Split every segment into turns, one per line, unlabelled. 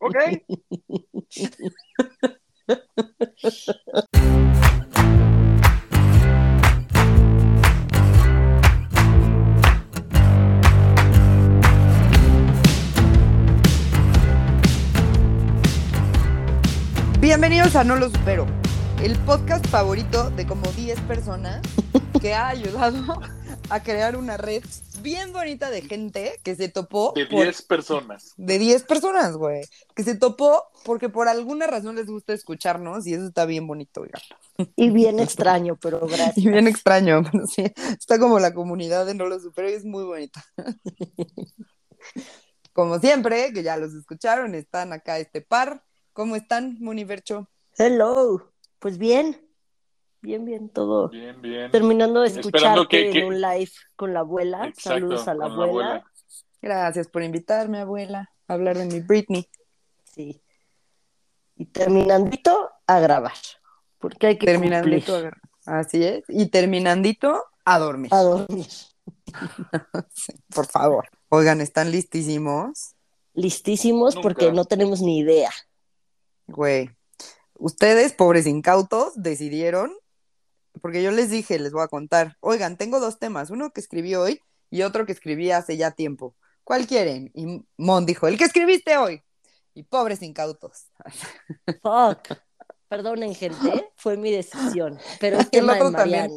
Ok.
Bienvenidos a No Lo Supero, el podcast favorito de como 10 personas que ha ayudado a crear una red bien bonita de gente que se topó.
De
por-
10 personas.
de 10 personas, güey. Que se topó porque por alguna razón les gusta escucharnos y eso está bien bonito.
Y bien extraño, pero gracias.
Y bien extraño, pero sí. Está como la comunidad de No Lo Supero y es muy bonita. Como siempre, que ya los escucharon, están acá este par. ¿Cómo están, Monivercho?
Hello. Pues bien. Bien, bien, todo.
Bien, bien.
Terminando de escucharte
que- que-
en un live con la abuela.
Exacto,
Saludos a la abuela.
Gracias por invitarme, abuela, a hablar de mi Britney.
Sí. Y terminandito a grabar. Porque hay que
Terminandito,
cumplir.
a- así es. Y terminandito, a dormir.
a dormir.
Sí, por favor. Oigan, ¿están listísimos?
Listísimos
Nunca.
porque no tenemos ni idea.
Güey, ustedes, pobres incautos, decidieron, porque yo les dije, les voy a contar, oigan, tengo dos temas, uno que escribí hoy y otro que escribí hace ya tiempo. ¿Cuál quieren? Y Mon dijo, el que escribiste hoy. Y pobres incautos.
Fuck. Perdonen, gente. Fue mi decisión. Pero es
El
tema de
otro también.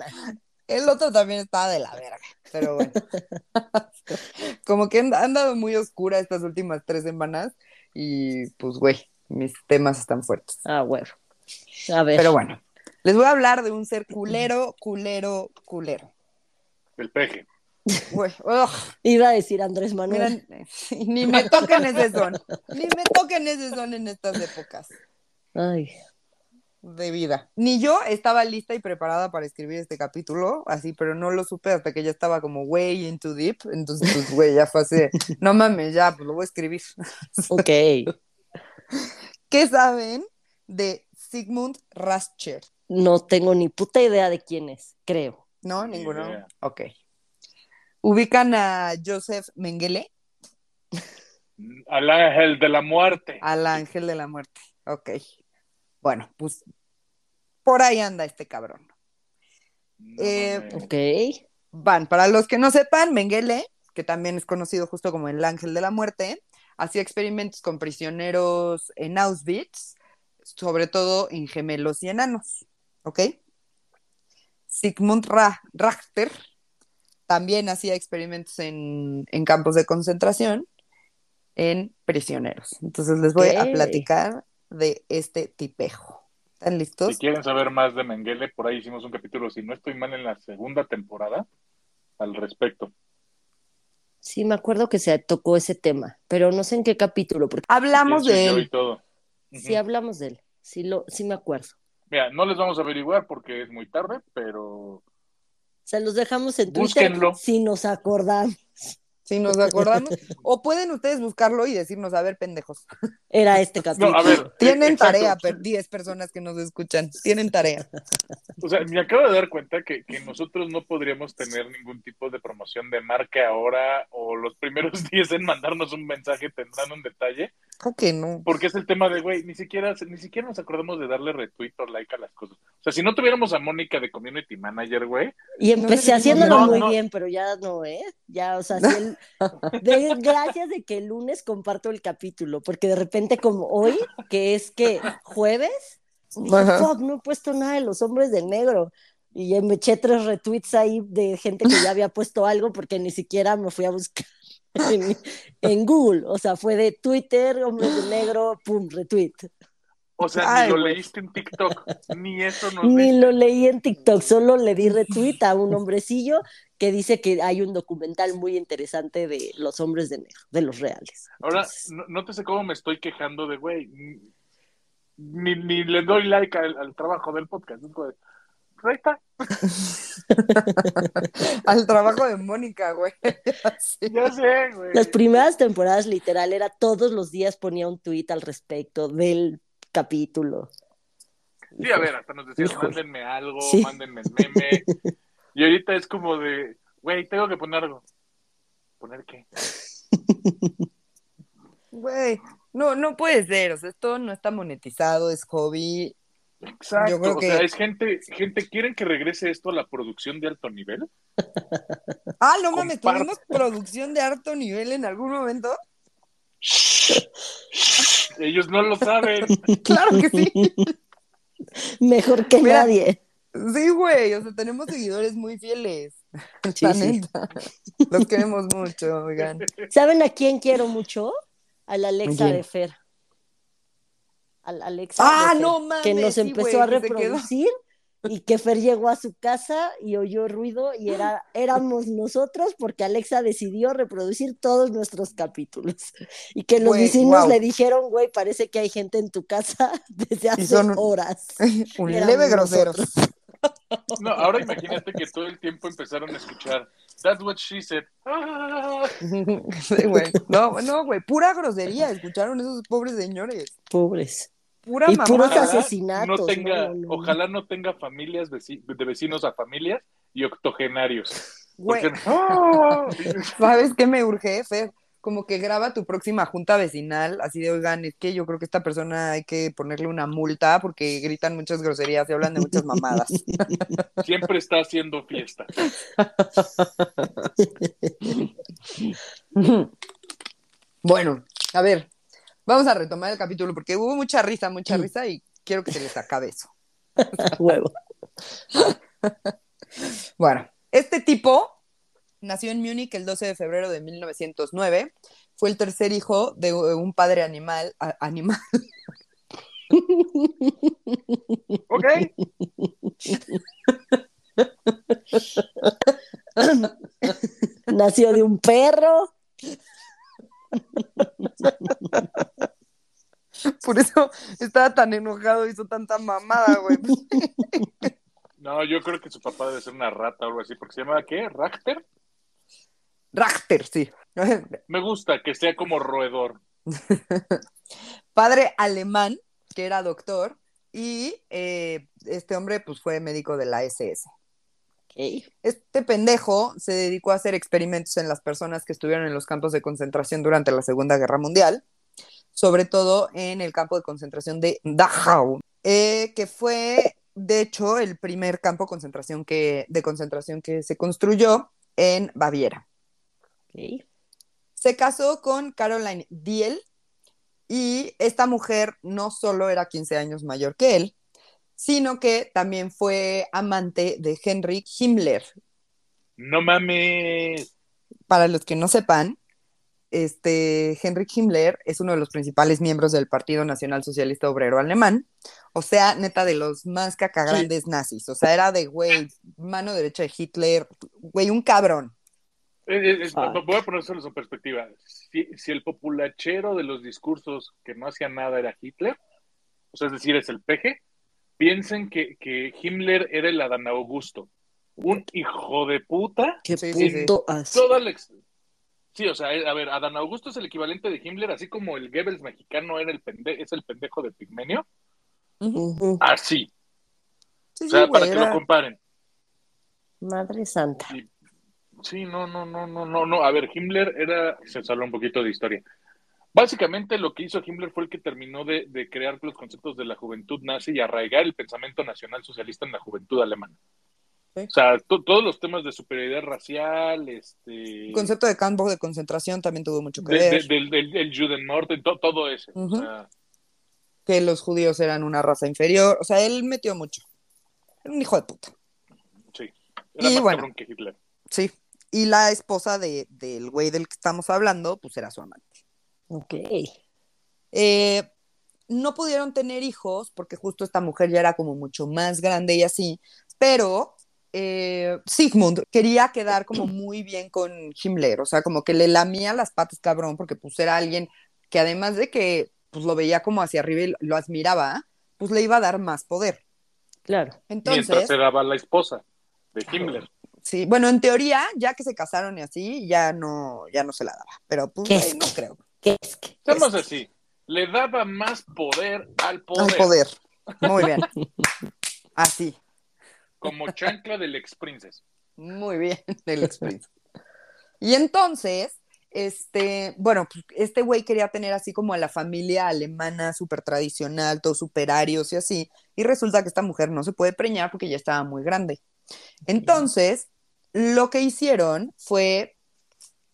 El otro también estaba de la verga, pero bueno. Como que han, han dado muy oscura estas últimas tres semanas y pues, güey, mis temas están fuertes.
Ah, bueno. A ver.
Pero bueno, les voy a hablar de un ser culero, culero, culero.
El peje.
Ugh,
Iba a decir Andrés Manuel.
miren, ni me toquen ese son, ni me toquen ese son en estas épocas
Ay.
de vida. Ni yo estaba lista y preparada para escribir este capítulo, así, pero no lo supe hasta que ya estaba como way into deep, entonces, pues, güey, ya fue así, no mames, ya, pues lo voy a escribir.
Ok.
¿Qué saben de Sigmund Rascher?
No tengo ni puta idea de quién es, creo.
¿No?
Ni
Ninguno. Ok. ¿Ubican a Joseph Mengele?
Al ángel de la muerte.
Al ángel de la muerte. Ok. Bueno, pues por ahí anda este cabrón.
No
Eh.
Ok.
Van, para los que no sepan, Mengele, que también es conocido justo como el ángel de la muerte, hacía experimentos con prisioneros en Auschwitz, sobre todo en gemelos y enanos. ¿Ok? Sigmund Ra- Rachter también hacía experimentos en, en campos de concentración en prisioneros. Entonces les voy a platicar de este tipejo. ¿Están listos?
Si quieren saber más de Mengele, por ahí hicimos un capítulo, si no estoy mal, en la segunda temporada al respecto.
Sí, me acuerdo que se tocó ese tema, pero no sé en qué capítulo, porque
Hablamos de él.
y todo.
sí hablamos de él. Sí, lo, sí me acuerdo.
Mira, no les vamos a averiguar porque es muy tarde, pero
Se los dejamos en Twitter
Búsquenlo.
si nos acordamos.
Si nos acordamos. o pueden ustedes buscarlo y decirnos, a ver, pendejos.
Era este capítulo.
no, a ver.
Tienen
exacto.
tarea, per- 10 personas que nos escuchan. Tienen tarea.
O sea, me acabo de dar cuenta que, que nosotros no podríamos tener ningún tipo de promoción de marca ahora o los primeros 10 en mandarnos un mensaje tendrán un detalle,
¿Cómo que no?
porque es el tema de, güey, ni siquiera, ni siquiera nos acordamos de darle retweet o like a las cosas. O sea, si no tuviéramos a Mónica de Community Manager, güey,
Y empecé
No,
haciéndolo
no,
muy
no.
bien, pero ya no, ¿eh? Ya, o sea, sí el- de- gracias de que el lunes comparto el capítulo, porque de repente como hoy, que es que jueves, fuck, no he puesto nada de los hombres de negro. Y ya me eché tres retweets ahí de gente que ya había puesto algo porque ni siquiera me fui a buscar en, en Google. O sea, fue de Twitter, hombres de negro, pum, retweet.
O sea,
Ay,
ni lo leíste en TikTok, ni eso nos
Ni
dice.
lo leí en TikTok, solo le di retweet a un hombrecillo que dice que hay un documental muy interesante de los hombres de negro, de los reales.
Ahora,
Entonces,
no, no te sé cómo me estoy quejando de, güey, ni, ni le doy like al, al trabajo del podcast. Es como de, ahí está,
Al trabajo de Mónica, güey. Sí.
ya sé, güey.
Las primeras temporadas, literal, era todos los días ponía un tweet al respecto del capítulo.
Sí, a ver, hasta nos decían,
Híjole.
mándenme algo,
Sí.
mándenme el meme. Y ahorita es como de, güey, tengo que poner algo. ¿Poner qué?
Güey, no, no puede ser, o sea, esto no está monetizado, es hobby.
Exacto.
Yo creo
O
que-
sea, es gente, gente, ¿quieren que regrese esto a la producción de alto nivel?
Ah, no mames, tuvimos producción de alto nivel en algún momento.
Ellos no lo saben.
Claro que sí.
Mejor que
Mira.
nadie.
Sí, güey, o sea, tenemos seguidores muy fieles.
Sí,
la
sí.
Los queremos mucho, oigan.
¿Saben a quién quiero mucho? Al Alexa
¿A quién?
de Fer. Al Alexa
Ah,
de Fer,
no mames,
que nos
sí,
empezó
güey,
a
que
reproducir y que Fer llegó a su casa y oyó ruido y era, éramos nosotros porque Alexa decidió reproducir todos nuestros capítulos y que los
Güey,
vecinos le dijeron, güey, parece que hay gente en tu casa desde hace
son-
horas.
Un
Éramos
leve grosero.
No, ahora imagínate que todo el tiempo empezaron a escuchar That's what she said. Ah.
Sí, güey. No, no, güey, pura grosería, escucharon esos pobres señores.
Pobres.
Pura
Y puros asesinatos,
No tenga,
no, no, no.
Ojalá no tenga familias veci- de vecinos a familias y octogenarios.
Güey,
Porque- ¡Ah!
¿sabes qué me urge, Fer? Como que graba tu próxima junta vecinal, así de, oigan, es que yo creo que esta persona hay que ponerle una multa porque gritan muchas groserías y hablan de muchas mamadas.
Siempre está haciendo fiesta.
Bueno, a ver, vamos a retomar el capítulo porque hubo mucha risa, mucha risa y quiero que se les acabe eso.
Huevo.
Bueno, este tipo nació en Múnich el 12 de febrero de 1909. Fue el tercer hijo de un padre animal, a- animal,
¿Ok?
Nació de un perro.
por eso estaba tan enojado, hizo tanta mamada, güey.
No, yo creo que su papá debe ser una rata o algo así, porque se llama ¿qué? ¿Rachter?
Rachter, sí.
Me gusta que sea como roedor.
Padre alemán, que era doctor, y eh, este hombre pues fue médico de la SS. Este pendejo se dedicó a hacer experimentos en las personas que estuvieron en los campos de concentración durante la Segunda Guerra Mundial, sobre todo en el campo de concentración de Dachau, eh, que fue, de hecho, el primer campo concentración que, de concentración que se construyó en Baviera. Se casó con Caroline Diel y esta mujer no solo era 15 años mayor que él, sino que también fue amante de Heinrich Himmler.
No mames.
Para los que no sepan, este Heinrich Himmler es uno de los principales miembros del Partido Nacional Socialista Obrero Alemán, o sea, neta de los más cacagrandes nazis, o sea, era de güey, mano derecha de Hitler, güey, un cabrón.
Eh, eh, eh,
Ah.
voy a ponérselo en perspectiva. Si, si el populachero de los discursos que no hacía nada era Hitler, o sea, es decir, es el peje, piensen que, que Himmler era el Adán Augusto. Un hijo de puta.
Qué
Sí, sí, sí.
puto
el ex- Sí, o sea, eh, a ver, Adán Augusto es el equivalente de Himmler, así como el Goebbels mexicano era el pende es el pendejo de Pigmenio. Así.
Sí,
O sea,
sí,
para que lo comparen.
Madre santa.
Sí, no, no, no, no, no, no. A ver, Himmler era, se habla un poquito de historia. Básicamente lo que hizo Himmler fue el que terminó de, de crear los conceptos de la juventud nazi y arraigar el pensamiento nacional socialista en la juventud alemana.
Sí.
O sea, to- todos los temas de superioridad racial, este,
El concepto de campo de concentración también tuvo mucho que
de-
ver.
del, del, del Judenmord, to- todo eso.
Ujú.
O sea,
que los judíos eran una raza inferior. O sea, él metió mucho. Era un hijo de puta.
sí. Era
Y
más
bueno.
cabrón que Hitler.
Sí. Y la esposa de, del güey del que estamos hablando, pues era su amante.
Ok.
Eh, no pudieron tener hijos porque justo esta mujer ya era como mucho más grande y así, pero eh, Sigmund quería quedar como muy bien con Himmler, o sea, como que le lamía las patas cabrón porque pues era alguien que además de que pues lo veía como hacia arriba y lo admiraba, pues le iba a dar más poder.
Claro.
Mientras
Entonces,
se daba la esposa de Himmler.
sí, bueno, en teoría, ya que se casaron y así, ya no, ya no se la daba, pero pues
¿Qué
güey,
es
no creo.
¿Qué es que?
Seamos así. Le daba más poder al poder.
Al poder. Muy bien. Así.
Como chancla del ex princess.
Muy bien, el ex Prince. Y entonces, este, bueno, pues, este güey quería tener así como a la familia alemana súper tradicional, todos superarios y así, y resulta que esta mujer no se puede preñar porque ya estaba muy grande. Entonces, lo que hicieron fue,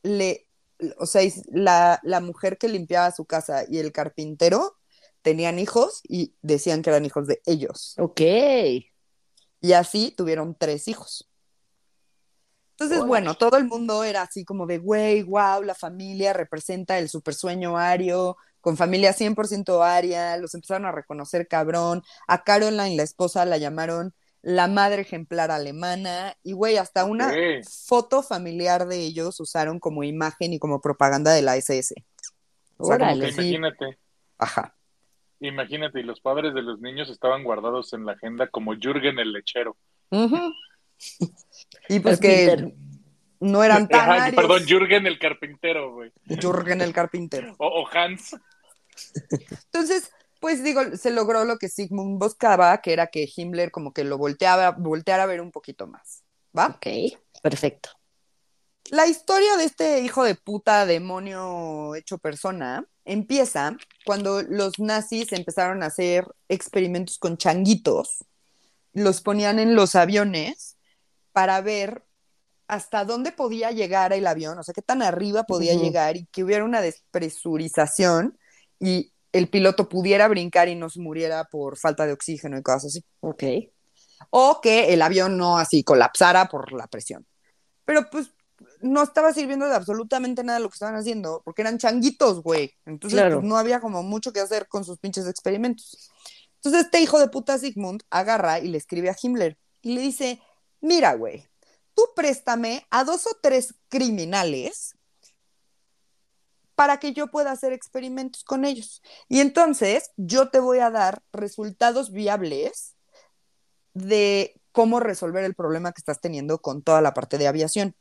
le, o sea, la, la mujer que limpiaba su casa y el carpintero tenían hijos y decían que eran hijos de ellos.
Ok.
Y así tuvieron tres hijos. Entonces, bueno, todo el mundo era así como de, güey, wow, la familia representa el super sueño ario, con familia 100% aria, los empezaron a reconocer cabrón. A Caroline, la esposa, la llamaron la madre ejemplar alemana. Y, güey, hasta una foto familiar de ellos usaron como imagen y como propaganda de la SS. O sea, como
Órale.
que sí,
Imagínate,
ajá.
imagínate, y los padres de los niños estaban guardados en la agenda como Jürgen el lechero.
Y pues que no eran tan
Ajá, perdón, Jürgen el carpintero, güey.
Jürgen el carpintero.
O, o Hans.
Entonces, pues digo, se logró lo que Sigmund buscaba, que era que Himmler como que lo volteaba, volteara a ver un poquito más. ¿Va?
Ok, perfecto.
La historia de este hijo de puta demonio hecho persona empieza cuando los nazis empezaron a hacer experimentos con changuitos. Los ponían en los aviones para ver hasta dónde podía llegar el avión, o sea, qué tan arriba podía llegar y que hubiera una despresurización y el piloto pudiera brincar y no se muriera por falta de oxígeno y cosas así.
Ok.
O que el avión no así colapsara por la presión. Pero pues no estaba sirviendo de absolutamente nada lo que estaban haciendo, porque eran changuitos, güey. Entonces
Claro.
pues, no había como mucho que hacer con sus pinches experimentos. Entonces este hijo de puta Sigmund agarra y le escribe a Himmler y le dice, mira, güey, tú préstame a dos o tres criminales para que yo pueda hacer experimentos con ellos. Y entonces yo te voy a dar resultados viables de cómo resolver el problema que estás teniendo con toda la parte de aviación.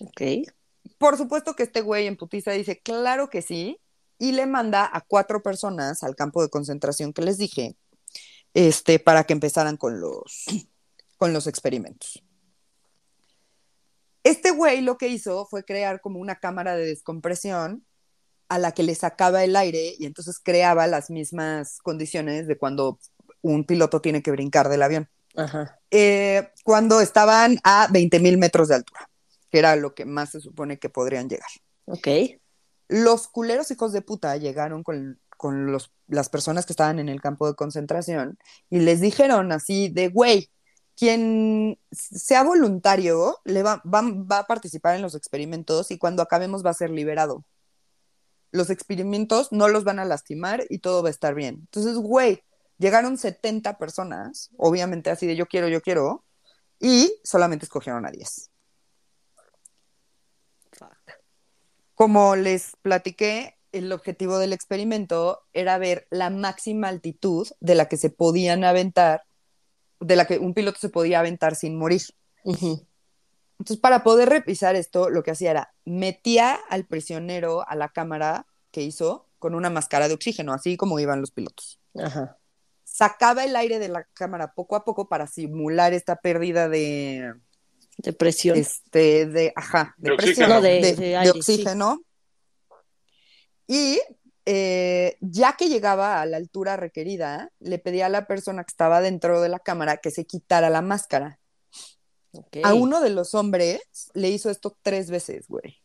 Ok.
Por supuesto que este güey en putiza dice, claro que sí, y le manda a cuatro personas al campo de concentración que les dije, este, para que empezaran con los, con los experimentos. Este güey lo que hizo fue crear como una cámara de descompresión a la que le sacaba el aire y entonces creaba las mismas condiciones de cuando un piloto tiene que brincar del avión.
Ajá.
Eh, cuando estaban a 20 mil metros de altura, que era lo que más se supone que podrían llegar.
Ok.
Los culeros hijos de puta llegaron con, con los, las personas que estaban en el campo de concentración y les dijeron así de, güey, quien sea voluntario le va, va, va a participar en los experimentos y cuando acabemos va a ser liberado. Los experimentos no los van a lastimar y todo va a estar bien. Entonces, güey, llegaron 70 personas, obviamente así de yo quiero, yo quiero, y solamente escogieron a 10.
Fuck.
Como les platiqué, el objetivo del experimento era ver la máxima altitud de la que se podían aventar, de la que un piloto se podía aventar sin morir. Entonces, para poder revisar esto, lo que hacía era metía al prisionero a la cámara que hizo con una máscara de oxígeno, así como iban los pilotos.
Ajá.
Sacaba el aire de la cámara poco a poco para simular esta pérdida de,
Depresión.
este, de, ajá, de,
De
presión,
oxígeno.
No, de-
de-
de
de
aire,
oxígeno. Y eh, ya que llegaba a la altura requerida, le pedía a la persona que estaba dentro de la cámara que se quitara la máscara. A uno de los hombres le hizo esto tres veces, güey.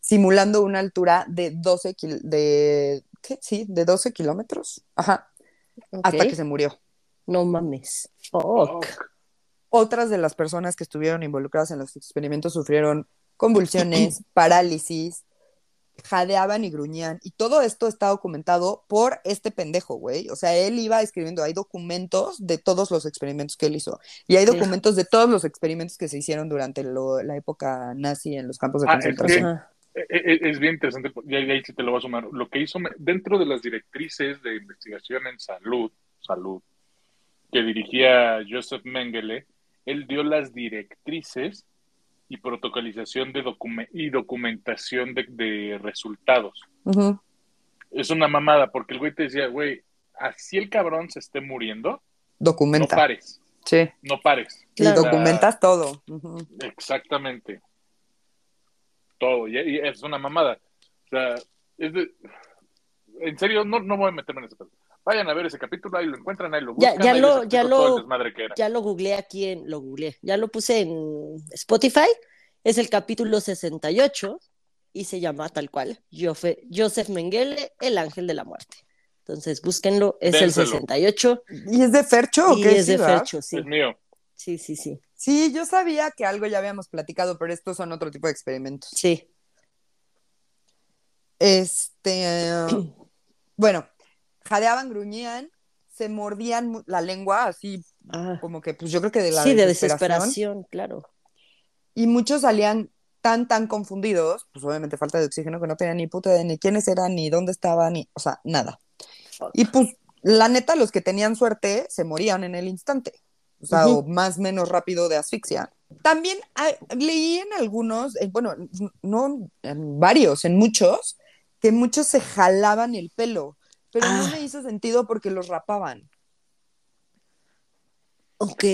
Simulando una altura de 12 kil- de ¿qué? Sí, de 12 kilómetros. Ajá. Hasta que se murió.
No mames. Fuck.
Otras de las personas que estuvieron involucradas en los experimentos sufrieron convulsiones, parálisis, jadeaban y gruñían. Y todo esto está documentado por este pendejo, güey. O sea, él iba escribiendo, hay documentos de todos los experimentos que él hizo. Y hay documentos de todos los experimentos que se hicieron durante lo- la época nazi en los campos de
Ah,
concentración.
Ajá.
e- e- Es bien interesante, y ahí sí te lo voy a sumar. Lo que hizo dentro de las directrices de investigación en salud, salud, que dirigía Joseph Mengele, él dio las directrices y protocolización de docume- y documentación de, de resultados. Es una mamada, porque el güey te decía, güey, así el cabrón se esté muriendo, no
Documenta.
pares,
sí.
no pares.
Y
Claro.
documentas todo.
Exactamente. todo, y, y es una mamada. O sea, es de, en serio, no, no voy a meterme en ese pedo. Vayan a ver ese capítulo, ahí lo encuentran, ahí lo
Ya-
buscan.
ya
ahí
lo- ya lo-. Ya lo googleé aquí en, lo googleé, ya lo puse en Spotify, es el capítulo 68 y se llama tal cual, Jofe- Joseph Mengele, el ángel de la muerte. Entonces, búsquenlo, es
Dénselo.
el 68
¿Y es de Fercho o
y
qué?
es
Sí,
de
¿verdad?
Fercho, sí,
Es mío.
sí, sí, sí,
Sí, yo sabía que algo ya habíamos platicado, pero estos son otro tipo de experimentos.
sí.
Este, bueno, jadeaban, gruñían, se mordían la lengua, así
Ah,
como que, pues yo creo que de la
sí, de
desesperación.
claro.
Y muchos salían tan, tan confundidos, pues obviamente falta de oxígeno, que no tenían ni puta idea de ni quiénes eran, ni dónde estaban, ni, o sea, nada. Y pues, la neta, los que tenían suerte se morían en el instante. O sea, o más menos rápido de asfixia. También ah, leí en algunos, eh, bueno, no en varios, en muchos, que muchos se jalaban el pelo, pero no
Ah.
me hizo sentido porque los rapaban.
Ok.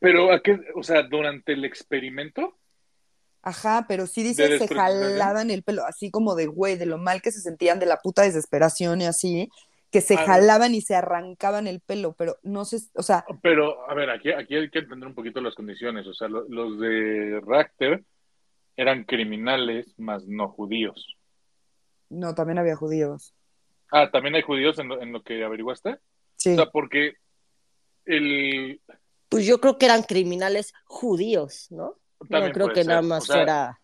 Pero, ¿a qué? O sea, durante el experimento,
Ajá, pero sí dice
¿De
se jalaban el pelo, así como de güey, de lo mal que se sentían, de la puta desesperación y así, que se
Ah,
jalaban y se arrancaban el pelo, pero no sé, o sea,
pero, a ver, aquí, aquí hay que entender un poquito las condiciones. O sea, lo- los de Rachter eran criminales, más no judíos.
no, también había judíos.
Ah, ¿también hay judíos en lo, en lo que averiguaste?
Sí.
O sea, porque el...
Pues yo creo que eran criminales judíos, ¿no?
También
no creo que
ser.
nada más
O sea,
fuera.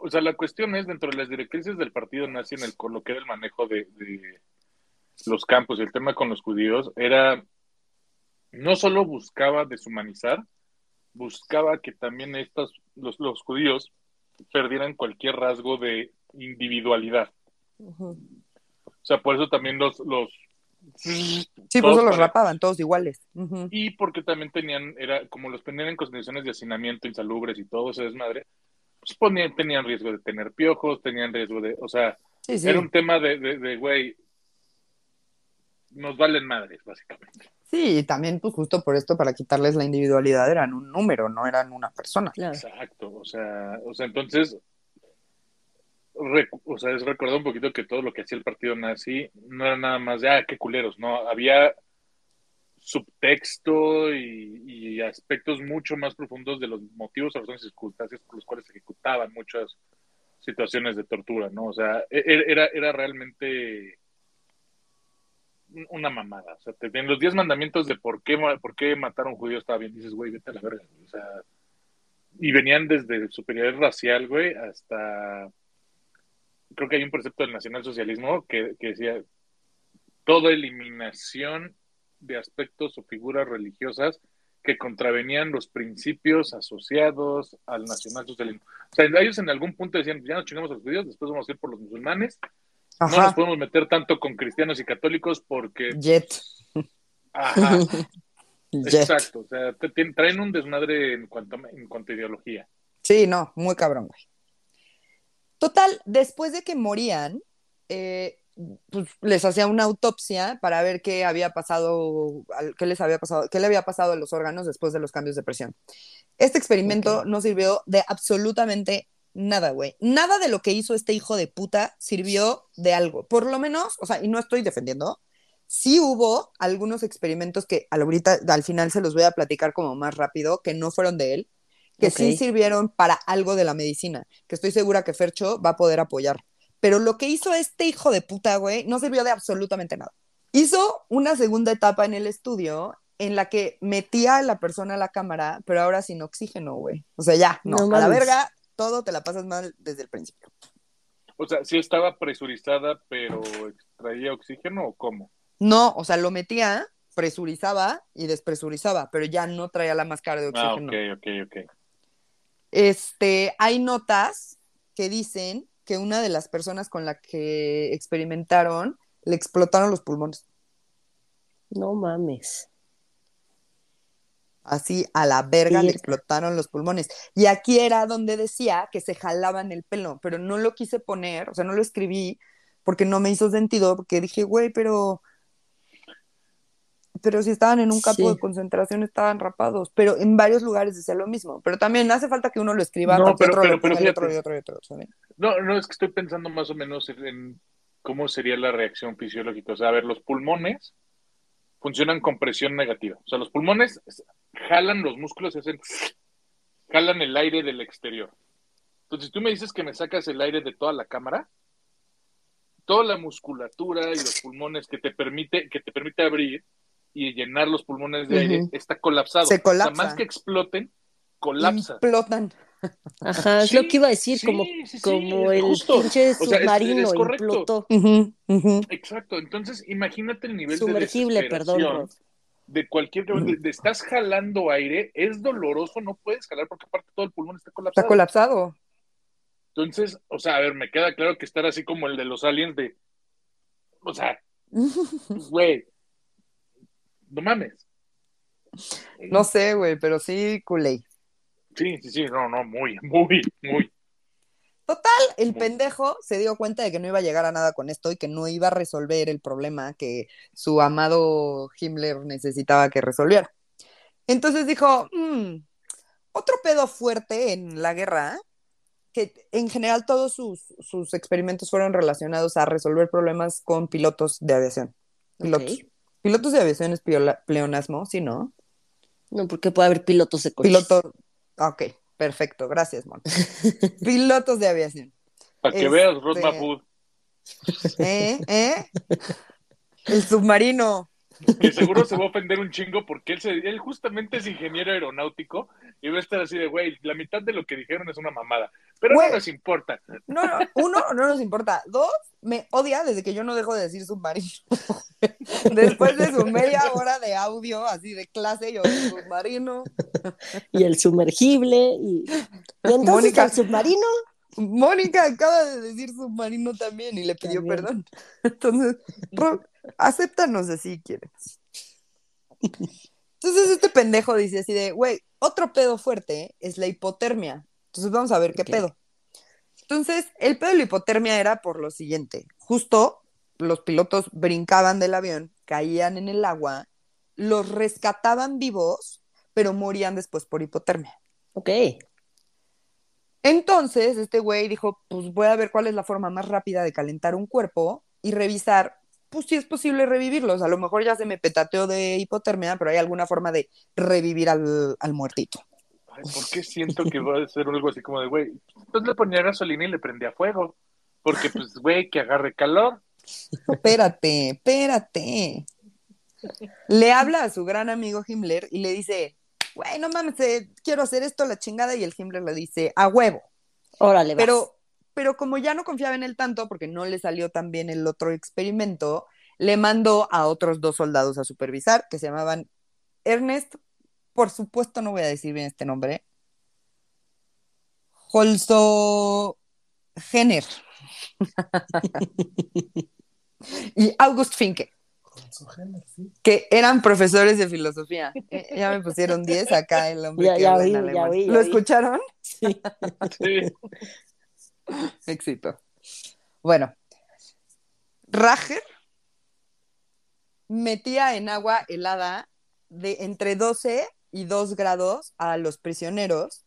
O sea, la cuestión es, dentro de las directrices del partido nazi en el, con lo que era el manejo de, de los campos y el tema con los judíos, era, no solo buscaba deshumanizar, buscaba que también estos, los, los judíos perdieran cualquier rasgo de individualidad.
Ujú.
O sea, por eso también los... los
Sí, por
todos
eso los rapaban, todos iguales.
Y porque también tenían, era como los tenían en condiciones de hacinamiento insalubres y todo ese desmadre, pues ponían, tenían riesgo de tener piojos, tenían riesgo de, o sea,
Sí, sí.
era un tema de, de, de, güey, nos valen madres, básicamente.
Sí, y también, pues justo por esto, para quitarles la individualidad, eran un número, no eran una persona.
Claro.
Exacto, o sea, o sea, entonces, o sea, es recordar un poquito que todo lo que hacía el partido nazi no era nada más de, ah, qué culeros, no, había subtexto y, aspectos mucho más profundos de los motivos, razones y circunstancias por los cuales se ejecutaban muchas situaciones de tortura, ¿no? O sea, e- e- era, era realmente una mamada. O sea, en los diez mandamientos de por qué, por qué matar a un judío estaba bien, dices, güey, vete a la verga. O sea, y venían desde superioridad racial, güey, hasta. Creo que hay un precepto del nacionalsocialismo que, que decía toda eliminación de aspectos o figuras religiosas que contravenían los principios asociados al nacionalsocialismo. O sea, ellos en algún punto decían, ya nos chingamos a los judíos, después vamos a ir por los musulmanes, no nos
Ajá.
podemos meter tanto con cristianos y católicos porque...
Jet.
Ajá,
Jet.
exacto. O sea, traen un desmadre en cuanto, en cuanto a ideología.
Sí, no, muy cabrón, güey. Total, después de que morían, eh, pues les hacía una autopsia para ver qué había pasado, qué les había pasado, qué le había pasado a los órganos después de los cambios de presión. Este experimento no sirvió de absolutamente nada, güey. Nada de lo que hizo este hijo de puta sirvió de algo. Por lo menos, o sea, y no estoy defendiendo, sí hubo algunos experimentos que ahorita, al final se los voy a platicar como más rápido, que no fueron de él, que sí sirvieron para algo de la medicina, que estoy segura que Fercho va a poder apoyar. Pero lo que hizo este hijo de puta, güey, no sirvió de absolutamente nada. Hizo una segunda etapa en el estudio en la que metía a la persona a la cámara, pero ahora sin oxígeno, güey. O sea, ya, no,
No
a la verga, todo te la pasas mal desde el principio.
O sea, sí estaba presurizada, pero extraía oxígeno o cómo?
No, o sea, lo metía, presurizaba y despresurizaba, pero ya no traía la máscara de
Ah,
oxígeno.
ok, ok, ok.
Este, hay notas que dicen que una de las personas con la que experimentaron le explotaron los pulmones.
No mames.
Así a la verga le explotaron los pulmones. Y aquí era donde decía que se jalaban el pelo, pero no lo quise poner, o sea, no lo escribí porque no me hizo sentido, porque dije, güey, pero pero si estaban en un campo
Sí.
de concentración estaban rapados, pero en varios lugares decía lo mismo, pero también hace falta que uno lo escriba,
No, pero-
otro
pero- pero
y otro y otro y otro, ¿saben?
No, no, es que estoy pensando más o menos en, en cómo sería la reacción fisiológica. O sea, a ver, los pulmones funcionan con presión negativa. O sea, los pulmones jalan los músculos y hacen, jalan el aire del exterior. Entonces, si tú me dices que me sacas el aire de toda la cámara, toda la musculatura y los pulmones que te permite, que te permite abrir y llenar los pulmones de aire está colapsado.
Se
O
colapsa.
sea, más que exploten, colapsa.
Implotan.
Ajá, es
Sí,
lo que iba a decir,
sí,
como,
sí, sí,
como
es
el
justo.
pinche
O sea, es-
submarino
es.
Ujú, ujú.
Exacto, entonces imagínate el nivel
Sumergible,
de
perdón,
de cualquier de, de estás jalando aire, es doloroso, no puedes jalar porque aparte todo el pulmón está colapsado.
Está colapsado.
Entonces, o sea, a ver, me queda claro que estar así como el de los aliens de, o sea, güey, no mames.
No sé, güey, pero sí culé.
Sí, sí, sí, no, no, muy, muy, muy.
Total, el pendejo se dio cuenta de que no iba a llegar a nada con esto y que no iba a resolver el problema que su amado Himmler necesitaba que resolviera. Entonces dijo, "Mm, otro pedo fuerte en la guerra, que en general todos sus, sus experimentos fueron relacionados a resolver problemas con pilotos de aviación. Pilotos. Pilotos de aviación es pleonasmo, ¿sí, no?
No, porque puede haber pilotos de coches.
Piloto. Ok, perfecto, gracias, Mon. Pilotos de aviación.
Para que
Este-
veas, Mahmoud,
¿Eh? ¿Eh? El submarino.
Que seguro se va a ofender un chingo porque él, se, él justamente es ingeniero aeronáutico y va a estar así de, güey, la mitad de lo que dijeron es una mamada. Pero
Güey.
no nos importa.
No, no, uno, no nos importa. Dos, me odia desde que yo no dejo de decir submarino. Después de su media hora de audio, así de clase, yo submarino.
Y el sumergible. Y, y entonces
Mónica.
el submarino.
Mónica acaba de decir submarino también y le pidió
También.
perdón. Entonces, acéptanos así quieres. Entonces este pendejo dice así de, güey, otro pedo fuerte es la hipotermia. Entonces vamos a ver qué pedo. Entonces, el pedo de la hipotermia era por lo siguiente. Justo los pilotos brincaban del avión, caían en el agua, los rescataban vivos, pero morían después por hipotermia.
Ok.
Entonces, este güey dijo, pues voy a ver cuál es la forma más rápida de calentar un cuerpo y revisar, pues si es posible revivirlos. A lo mejor ya se me petateó de hipotermia, pero hay alguna forma de revivir al, al muertito.
Ay, ¿por qué siento que va a ser algo así como de, güey, pues le ponía gasolina y le prendía fuego? Porque, pues, güey, que agarre calor.
Espérate, espérate. Le habla a su gran amigo Himmler y le dice, güey, no mames, eh, quiero hacer esto, la chingada, y el Himmler le dice, a huevo.
Órale, vas.
Pero, como ya no confiaba en él tanto, porque no le salió tan bien el otro experimento, le mandó a otros dos soldados a supervisar, que se llamaban Ernest, por supuesto no voy a decir bien este nombre, Holzo Jenner y August Finke, que eran profesores de filosofía. Eh, ya me pusieron 10 acá el hombre
Ya-
que
ya
habla en
vi, ya
alemán.
vi, ya
¿Lo
vi.
escucharon?
Sí.
Sí.
Éxito. Bueno, Rager metía en agua helada de entre 12 y 2 grados a los prisioneros.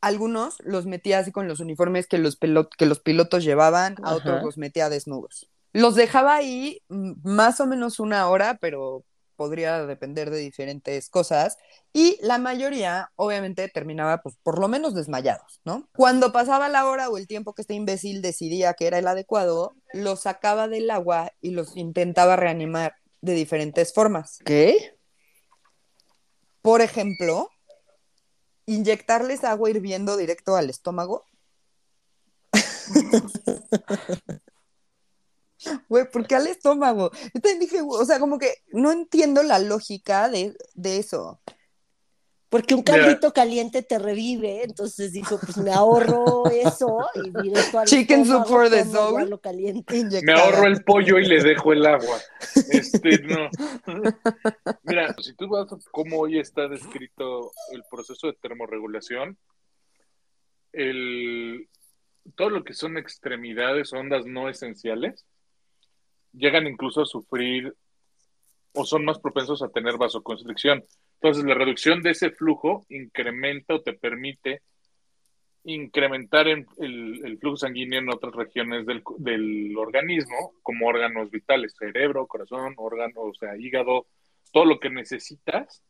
Algunos los metía así con los uniformes que los, que los pilotos llevaban, a otros los metía desnudos. Los dejaba ahí mm, más o menos una hora, pero podría depender de diferentes cosas. Y la mayoría, obviamente, terminaba pues, por lo menos desmayados, ¿no? Cuando pasaba la hora o el tiempo que este imbécil decidía que era el adecuado, los sacaba del agua y los intentaba reanimar de diferentes formas.
¿Qué?
Por ejemplo, inyectarles agua hirviendo directo al estómago. Güey, ¿por qué al estómago? Yo también dije, o sea, como que no entiendo la lógica de, de eso.
Porque un caldito caliente te revive, entonces dijo, pues me ahorro eso y directo al
Chicken soup for the soul.
caliente.
Me ahorro el pollo y le dejo el agua. Este, no. Mira, si tú vas a cómo hoy está descrito el proceso de termorregulación, el, todo lo que son extremidades, ondas no esenciales, llegan incluso a sufrir o son más propensos a tener vasoconstricción. Entonces, la reducción de ese flujo incrementa o te permite incrementar el, el, flujo sanguíneo en otras regiones del, del, organismo, como órganos vitales, cerebro, corazón, órgano, o sea, hígado, todo lo que necesitas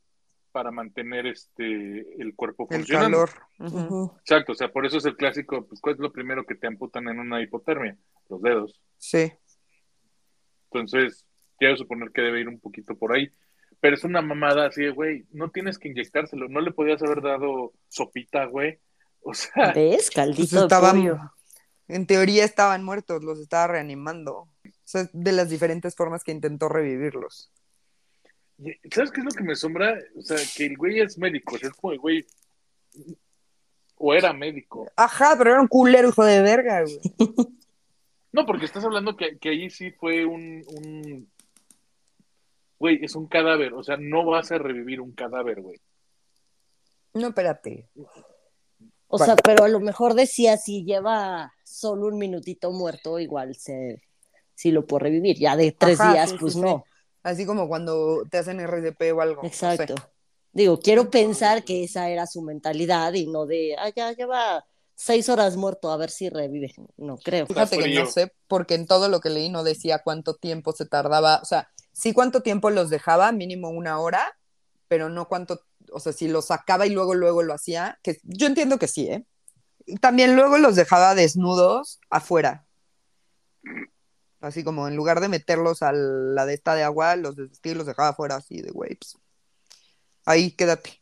para mantener este el cuerpo funcionando. El calor. Exacto, o sea, por eso es el clásico, pues, ¿cuál es lo primero que te amputan en una hipotermia? Los dedos.
Sí.
Entonces, quiero suponer que debe ir un poquito por ahí. Pero es una mamada así de, güey, no tienes que inyectárselo, no le podías haber dado sopita, güey. O sea,
¿ves? Caldito estaban,
En teoría estaban muertos, los estaba reanimando. O sea, de las diferentes formas que intentó revivirlos.
¿Sabes qué es lo que me asombra? O sea, que el güey es médico, es como el güey. O era médico.
Ajá, pero era un culero, hijo de verga, güey.
No, porque estás hablando que, que ahí sí fue un, un. Güey, es un cadáver. O sea, no vas a revivir un cadáver, güey.
No, espérate.
O sea, pero a lo mejor decía si lleva solo un minutito muerto, igual se, si lo puedo revivir. Ya de tres días, pues no.
Así como cuando te hacen RDP o algo.
Exacto. Digo, quiero pensar que esa era su mentalidad y no de, ah, ya lleva seis horas muerto, a ver si revive. No creo.
Fíjate que no sé, porque en todo lo que leí no decía cuánto tiempo se tardaba. O sea, sí cuánto tiempo los dejaba, mínimo una hora, pero no cuánto, o sea, si los sacaba y luego, luego lo hacía, que yo entiendo que sí, ¿eh? También luego los dejaba desnudos afuera. Así como en lugar de meterlos a la de esta de agua, los desvestí y los dejaba afuera así de waves. Ahí quédate.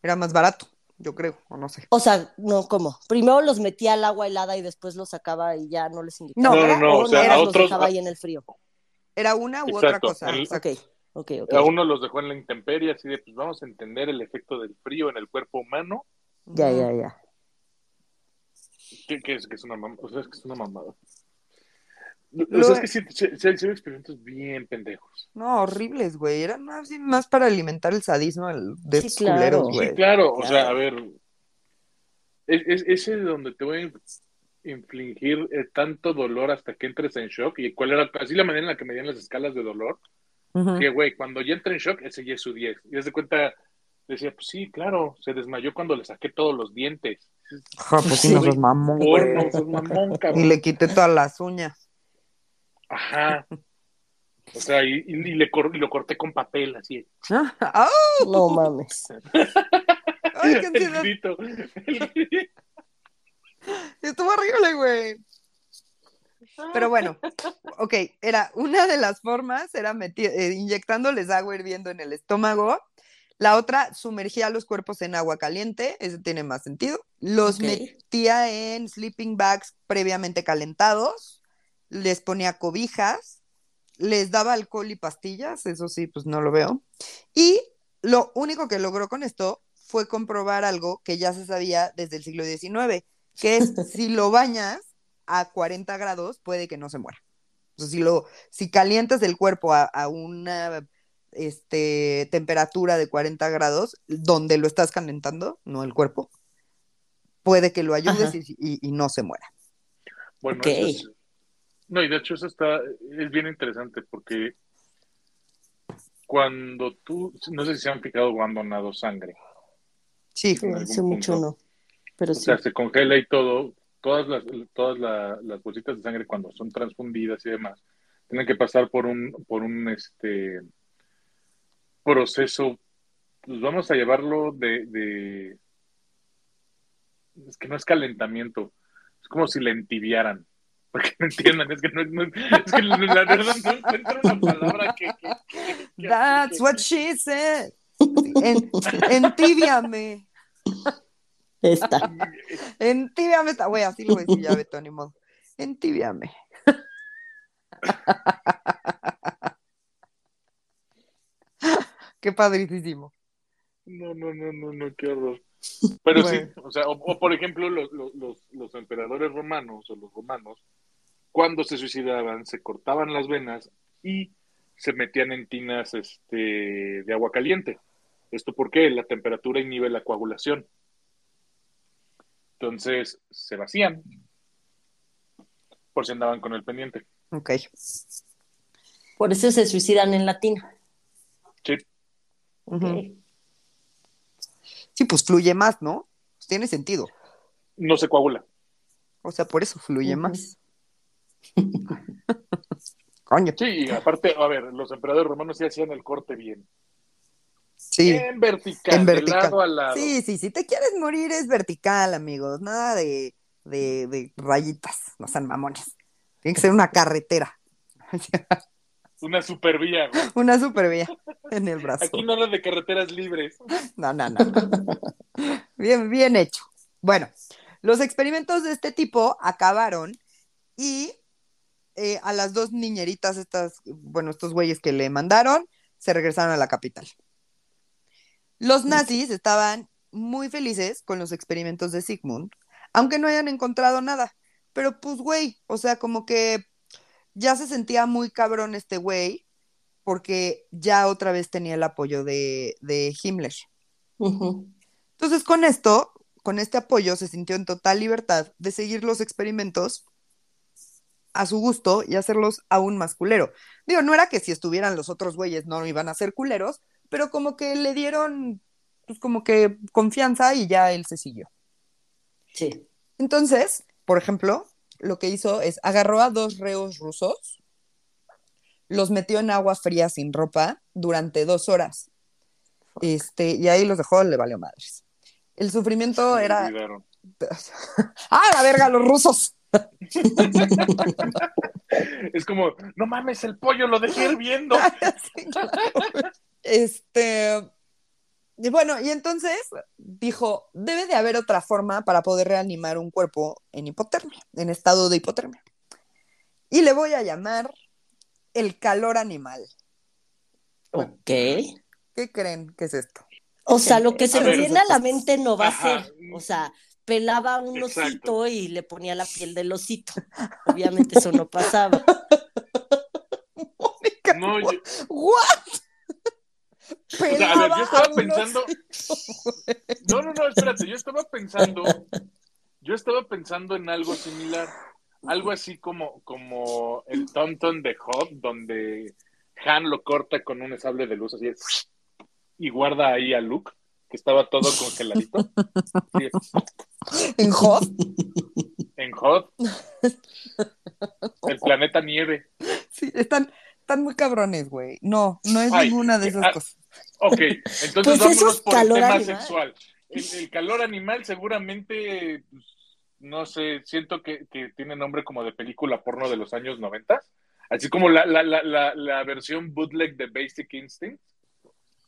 Era más barato, yo creo, o no sé.
O sea, no, ¿cómo? Primero los metía al agua helada y después los sacaba y ya no les
indicaba. No, no, no, o, sea, a
otros... los dejaba ahí en el frío.
Era una u otra cosa.
Ok, ok,
A uno los dejó en la intemperie, así de, pues vamos a entender el efecto del frío en el cuerpo humano.
Ya, ya, ya.
¿Qué, es? que es una mamada? O sea, es que es una mamada. Lo, es que sí, se, se, experimentos bien pendejos.
No, horribles, güey. Eran más, más para alimentar el sadismo de estos culeros, güey.
Sí, claro. O sea, a ver. Es, ese es donde te voy a infligir eh, tanto dolor hasta que entres en shock. Y cuál era así la manera en la que medían las escalas de dolor. Que, güey, cuando ya entré en shock, ese ya es su 10. Y de cuenta, decía, pues sí, claro, se desmayó cuando le saqué todos los dientes.
pues sí, no sos mamón. Y le quité todas las uñas.
Ajá. O sea, y, le lo corté con papel, así.
No mames.
Ay, qué el grito. Estuvo horrible, güey. Pero bueno, ok, era una de las formas, era eh, inyectándoles agua hirviendo en el estómago. La otra, sumergía los cuerpos en agua caliente, ese tiene más sentido. Los metía en sleeping bags previamente calentados les ponía cobijas, les daba alcohol y pastillas, eso sí, pues no lo veo. Y lo único que logró con esto fue comprobar algo que ya se sabía desde el siglo XIX, que es si lo bañas a 40 grados, puede que no se muera. O sea, si, lo, si calientas el cuerpo a, una este, temperatura de 40 grados, donde lo estás calentando, no el cuerpo, puede que lo ayudes y, no se muera.
Bueno, eso no, y de hecho eso está, es bien interesante porque cuando tú, no sé si se han fijado cuando han donado sangre.
Sí, hace mucho no. Pero o
sea, se congela y todo, todas las, todas las bolsitas de sangre cuando son transfundidas y demás, tienen que pasar por un, por un este proceso, pues vamos a llevarlo de, de es que no es calentamiento, es como si le entibiaran porque no entiendan, es que no, no es que la verdad no encuentro una palabra que, que,
That's what she said. En, entibiame.
Esta.
Entibiame esta, güey, así lo voy a decir ya, Beto, ni modo. Entibiame. Qué padrísimo.
No, no, no, no, no, qué horror. Pero sí, o sea, o, por ejemplo, los, los, los, emperadores romanos o los romanos, cuando se suicidaban, se cortaban las venas y se metían en tinas este, de agua caliente. ¿Esto por qué? La temperatura inhibe la coagulación. Entonces se vacían por si andaban con el pendiente.
Ok.
Por eso se suicidan en la tina.
Sí.
Ok.
Sí, pues fluye más, ¿no? Pues tiene sentido.
No se coagula.
O sea, por eso fluye más. Coño.
Sí, aparte, a ver, los emperadores romanos sí hacían el corte bien.
Sí.
En vertical,
En
de
vertical.
lado a lado.
Sí, sí, si te quieres morir es vertical, amigos. Nada de, de, de rayitas, no sean mamones. Tiene que ser una carretera.
Una supervía. güey.
Una supervía en el brazo.
Aquí no hablan de carreteras libres.
No, no, no. Bien, bien hecho. Bueno, los experimentos de este tipo acabaron y eh, a las dos niñeritas, estas, bueno, estos güeyes que le mandaron, se regresaron a la capital. Los nazis estaban muy felices con los experimentos de Sigmund, aunque no hayan encontrado nada. Pero pues, güey, o sea, como que ya se sentía muy cabrón este güey, porque ya otra vez tenía el apoyo de, de Himmler. Entonces, con esto, con este apoyo, se sintió en total libertad de seguir los experimentos a su gusto y hacerlos aún más culero. Digo, no era que si estuvieran los otros güeyes no iban a ser culeros, pero como que le dieron, pues como que confianza y ya él se siguió.
Sí.
Entonces, por ejemplo, lo que hizo es agarró a dos reos rusos, los metió en agua fría sin ropa durante dos horas. Este, y ahí los dejó, le valió madres. El sufrimiento era. ¡Ah, la verga, los rusos!
Es como, no mames, el pollo lo dejé hirviendo.
Sí, claro. Este. Y bueno, y entonces dijo: debe de haber otra forma para poder reanimar un cuerpo en hipotermia, en estado de hipotermia. Y le voy a llamar el calor animal.
Ok.
¿Qué creen que es esto?
O sea, lo que se me viene a la mente no va
Ajá.
a ser. O sea, pelaba un
Exacto.
osito y le ponía la piel del osito. Obviamente eso no pasaba.
Mónica,
No, yo-
¿What?
Sea, a ver, yo estaba pensando- no, no, no, espérate, yo estaba pensando, yo estaba pensando en algo similar, algo así como, como el Tonton de Hot, donde Han lo corta con un sable de luz así es, y guarda ahí a Luke, que estaba todo congeladito. Sí,
En Hot.
en Hot. El planeta nieve.
Sí, están, están muy cabrones, güey. No, no es
Ay,
ninguna de esas
ah,
cosas.
Ok, entonces
Pues
vámonos
es
por el tema
animal.
sexual. El, el calor animal seguramente, pues, no sé, siento que, que tiene nombre como de película porno de los años 90. Así como la, la, la, la, la versión bootleg de Basic Instinct.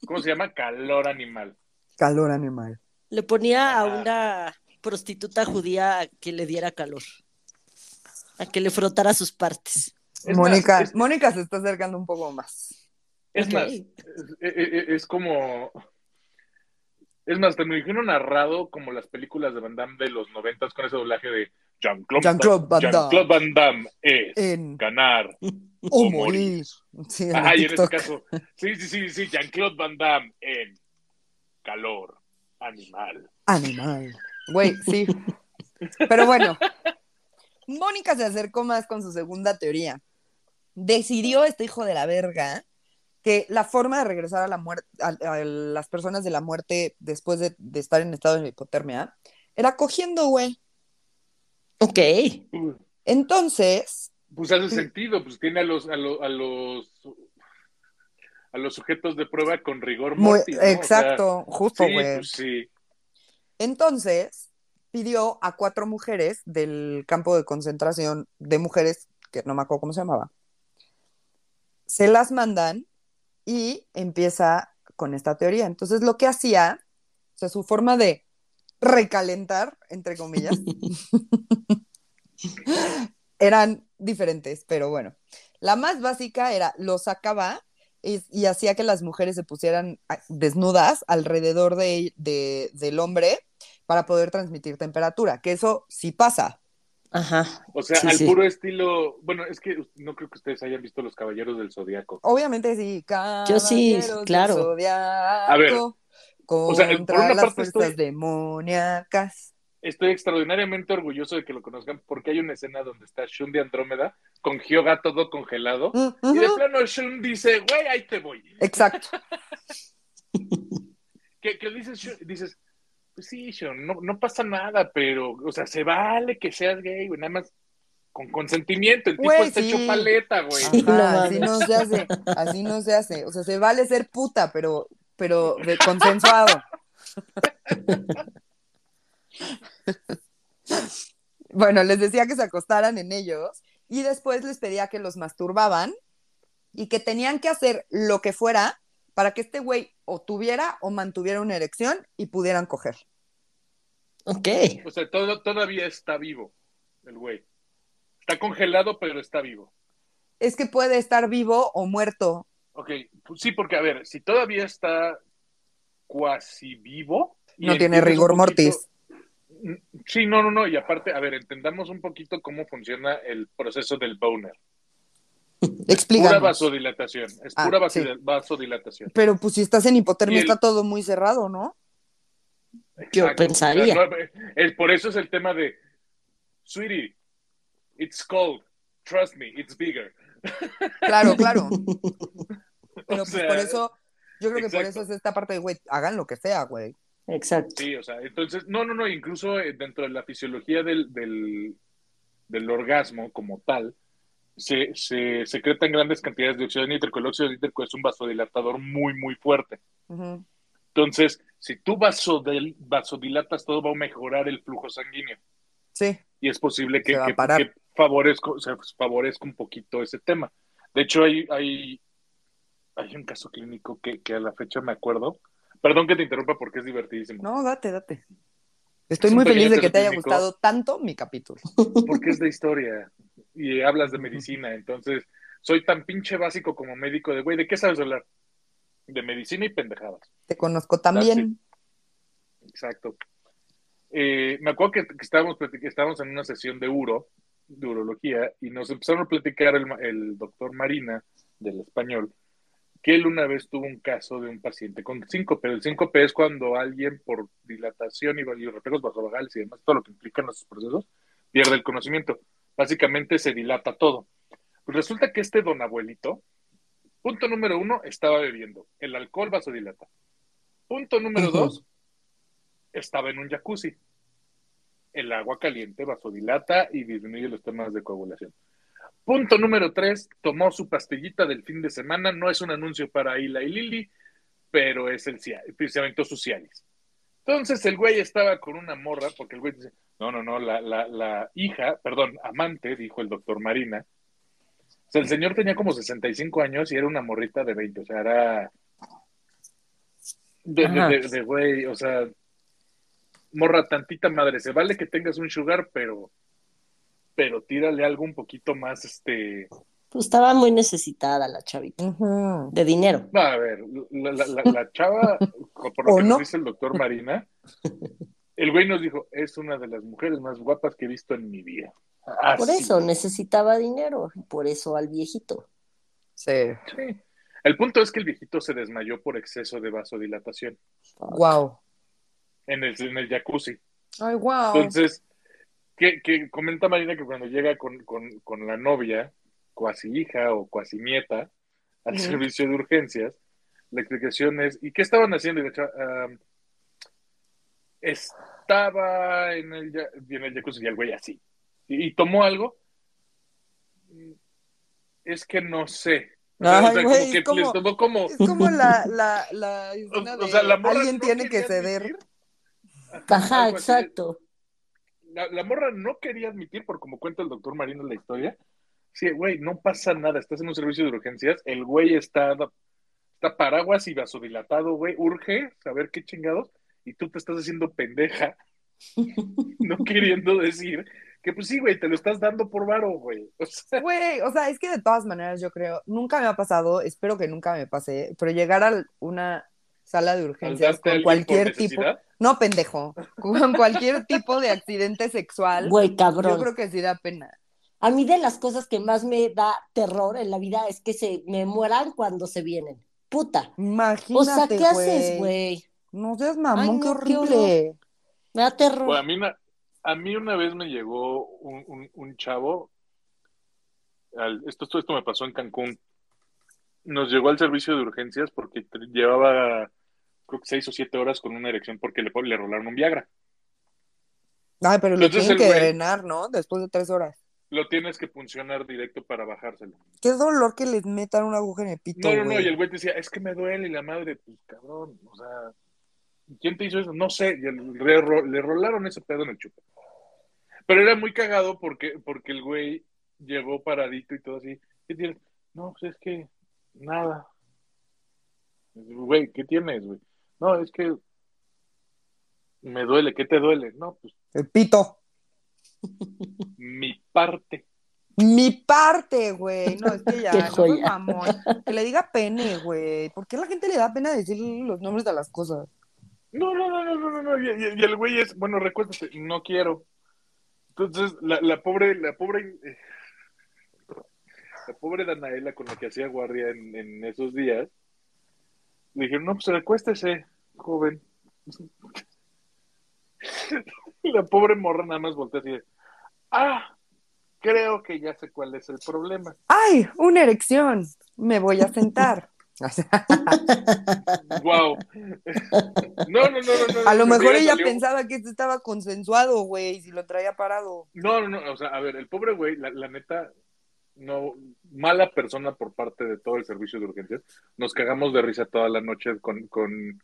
¿Cómo se llama? Calor animal.
Calor animal.
Le ponía a una prostituta judía a que le diera calor. A que le frotara sus partes.
Es
Mónica,
más, es-
Mónica se está acercando un poco más.
Es más, es, es- es como. Es más, te me imagino narrado como las películas de Van Damme de los noventas con ese doblaje de Jean-Claude
Jean-Claude Van Damme.
Jean-Claude Van Damme es
En
ganar
O
o
morir. Sí, en
Ajá, y en este caso, sí, sí, sí, sí, Jean-Claude Van Damme en calor animal.
Animal. Güey, sí. Pero bueno, Mónica se acercó más con su segunda teoría. Decidió este hijo de la verga que la forma de regresar a la muerte a, a las personas de la muerte después de, de estar en estado de hipotermia era cogiendo, güey.
Ok.
Entonces,
Pues hace sentido, pues tiene a los, a los, a los, a los sujetos de prueba con rigor
muy,
mortis, ¿no? O sea,
exacto, justo,
sí,
güey.
pues sí.
Entonces, pidió a cuatro mujeres del campo de concentración de mujeres, que no me acuerdo cómo se llamaba, se las mandan y empieza con esta teoría. Entonces, lo que hacía, o sea, su forma de recalentar, entre comillas, eran diferentes, pero bueno. La más básica era, lo sacaba y, y hacía que las mujeres se pusieran ah, desnudas alrededor de, de- del hombre para poder transmitir temperatura, que eso sí pasa.
Ajá.
O sea,
Sí,
al
sí.
puro estilo, bueno, es que no creo que ustedes hayan visto Los Caballeros del Zodiaco.
Obviamente sí,
Yo sí,
caballeros del
claro.
zodiaco
A ver, o sea, por una
las
parte
fuerzas
estoy-
demoníacas.
estoy extraordinariamente orgulloso de que lo conozcan porque hay una escena donde está Shun de Andrómeda con Hyoga todo congelado.
Mm,
Y de plano Shun dice, güey, ahí te voy.
Exacto.
Que, que dices, Shun- dices, pues sí, Shun, no, no pasa nada, pero, o sea, se vale que seas gay, güey, nada más con consentimiento. El tipo
Güey,
está
sí.
hecho paleta, güey.
Sí. no
Ajá, así no se hace, así no se hace. O sea, se vale ser puta, pero, pero de consensuado. Bueno, les decía que se acostaran en ellos y después les pedía que los masturbaban y que tenían que hacer lo que fuera para que este güey o tuviera o mantuviera una erección y pudieran coger.
Ok.
O sea, todo, todavía está vivo el güey. Está congelado, pero está vivo.
Es que puede estar vivo o muerto.
Ok, pues sí, porque a ver, si todavía está cuasi vivo. y
No tiene rigor
poquito-
mortis.
Mm, Sí, no, no, no. Y aparte, a ver, entendamos un poquito cómo funciona el proceso del boner. Pura
Explícanos.
vasodilatación. Es
Ah,
pura
sí.
vasodilatación.
Pero pues si estás en hipotermia
el-
está todo muy cerrado, ¿no?
Yo
Exacto.
pensaría.
O sea, no, es- por eso es el tema de, sweetie, it's cold. Trust me, it's bigger.
Claro, claro. Pero
O
pues
sea,
por eso, yo creo que por eso es esta parte de, güey, hagan lo que sea, güey.
Exacto.
Sí, o sea, entonces, no, no, no, incluso eh, dentro de la fisiología del, del, del orgasmo como tal, se, se secretan grandes cantidades de óxido nítrico. El óxido nítrico es un vasodilatador muy, muy fuerte. Entonces, si tú vasodil- vasodilatas, todo va a mejorar el flujo sanguíneo.
Sí,
Y es posible que, favorezca, o sea, pues, favorezca un poquito ese tema. De hecho, hay, hay, hay un caso clínico que, que a la fecha me acuerdo. Perdón que te interrumpa porque es divertidísimo.
no, date, date. Estoy muy feliz de que te haya gustado tanto mi capítulo.
porque es de historia y hablas de medicina. Entonces, soy tan pinche básico como médico de, güey, ¿de qué sabes hablar? De medicina y pendejadas.
Te conozco también.
Exacto. Eh, me acuerdo que, que estábamos, platic- estábamos en una sesión de uro, de urología, y nos empezaron a platicar el, el doctor Marina, del español, que él una vez tuvo un caso de un paciente con síncope. El síncope es cuando alguien por dilatación y, y reflejos vasovagales y demás, todo lo que implican esos procesos, pierde el conocimiento. Básicamente se dilata todo. Pues resulta que este don abuelito, punto número uno, estaba bebiendo. El alcohol vasodilata. Punto número dos, estaba en un jacuzzi. El agua caliente vasodilata y disminuye los temas de coagulación. Punto número tres, tomó su pastillita del fin de semana. No es un anuncio para Ila y Lili, pero es el aventó su Cialis. Entonces el güey estaba con una morra, porque el güey dice, no, no, no, la, la, la hija, perdón, amante, dijo el doctor Marina. O sea, el señor tenía como 65 años y era una morrita de 20, o sea, era de, de,
Ajá.
de- de güey, o sea, morra tantita madre, se vale que tengas un sugar, pero pero tírale algo un poquito más, este,
Pues estaba muy necesitada la chavita de dinero.
no, a ver, la, la- la- la chava, por lo
¿O
que
no?
nos dice el doctor Marina, el güey nos dijo, es una de las mujeres más guapas que he visto en mi vida. Ah,
Por eso necesitaba dinero. y Por eso al viejito.
Sí.
Sí. El punto es que el viejito se desmayó por exceso de vasodilatación
Wow.
en el, en el jacuzzi.
Ay, wow.
Entonces, que, que comenta Marina que cuando llega con, con, con la novia, cuasi hija o cuasi nieta, al servicio de urgencias, la explicación es, ¿y qué estaban haciendo? Y la chava, "Ah, estaba en el, ya- en el jacuzzi y el güey así. ¿Y, y tomó algo? "Mm, Es que no sé. O sea,
Ay,
o sea,
güey,
como que
es como-
les tomó como...
Es como la, la, la escena
O- o sea,
de
la morra
alguien
no
tiene que ceder.
admitir. Ajá,
exacto.
La, la morra no quería admitir, por como cuenta el doctor Marino en la historia, sí, güey, no pasa nada, estás en un servicio de urgencias, el güey está, está paraguas y vasodilatado, güey, urge saber qué chingados, y tú te estás haciendo pendeja, no queriendo decir que pues sí, güey, te lo estás dando por varo, güey. O sea,
Güey, o sea, es que de todas maneras yo creo, nunca me ha pasado, espero que nunca me pase, pero llegar a una sala de urgencias con cualquier tipo, no pendejo, con cualquier tipo de accidente sexual,
Güey,
yo
cabrón.
creo que sí da pena.
A mí de las cosas que más me da terror en la vida es que se me mueran cuando se vienen. Puta.
Imagínate,
O sea, ¿qué haces, güey?
No seas mamón,
Ay,
qué
no, qué
horrible.
Me da terror.
A mí, una- A mí una vez me llegó un, un- un chavo, al- esto, esto, esto me pasó en Cancún, nos llegó al servicio de urgencias porque llevaba, creo que seis o siete horas con una erección porque le, le rolaron un Viagra.
Ay, pero lo
Entonces
tienen que
güey-
drenar, ¿no? Después de tres horas.
Lo tienes que funcionar directo para bajárselo.
Qué dolor que les metan una aguja en el pito,
No, no, no, y el güey te decía, es que me duele, y la madre, pues cabrón, o sea, ¿quién te hizo eso? No sé, y el- le, le rolaron ese pedo en el chupe. Pero era muy cagado porque, porque el güey llegó paradito y todo así. ¿Qué tienes? No, pues es que nada. Güey, ¿qué tienes, güey? No, es que me duele, ¿qué te duele? No, pues
El pito.
mi parte.
Mi parte, güey. No, es que ya, no mamón. Que le diga pene, güey. ¿Por qué a la gente le da pena decir los nombres de las cosas?
No, no, no, no, no, no. Y, y- el güey es, bueno, recuérdate, no quiero. Entonces, la, la pobre, la pobre, eh, la pobre Danaela con la que hacía guardia en, en esos días, le dijeron, no, pues recuéstese, joven. La pobre morra nada más voltea así de, ah, creo que ya sé cuál es el problema.
¡Ay! Una erección. Me voy a sentar.
Wow. No, no, no, no, no.
A lo mejor ella
salió-
pensaba que esto estaba consensuado, güey, si lo traía parado.
No, no, no, o sea, a ver, el pobre güey, la, la neta, no, mala persona por parte de todo el servicio de urgencias. Nos cagamos de risa toda la noche con, con,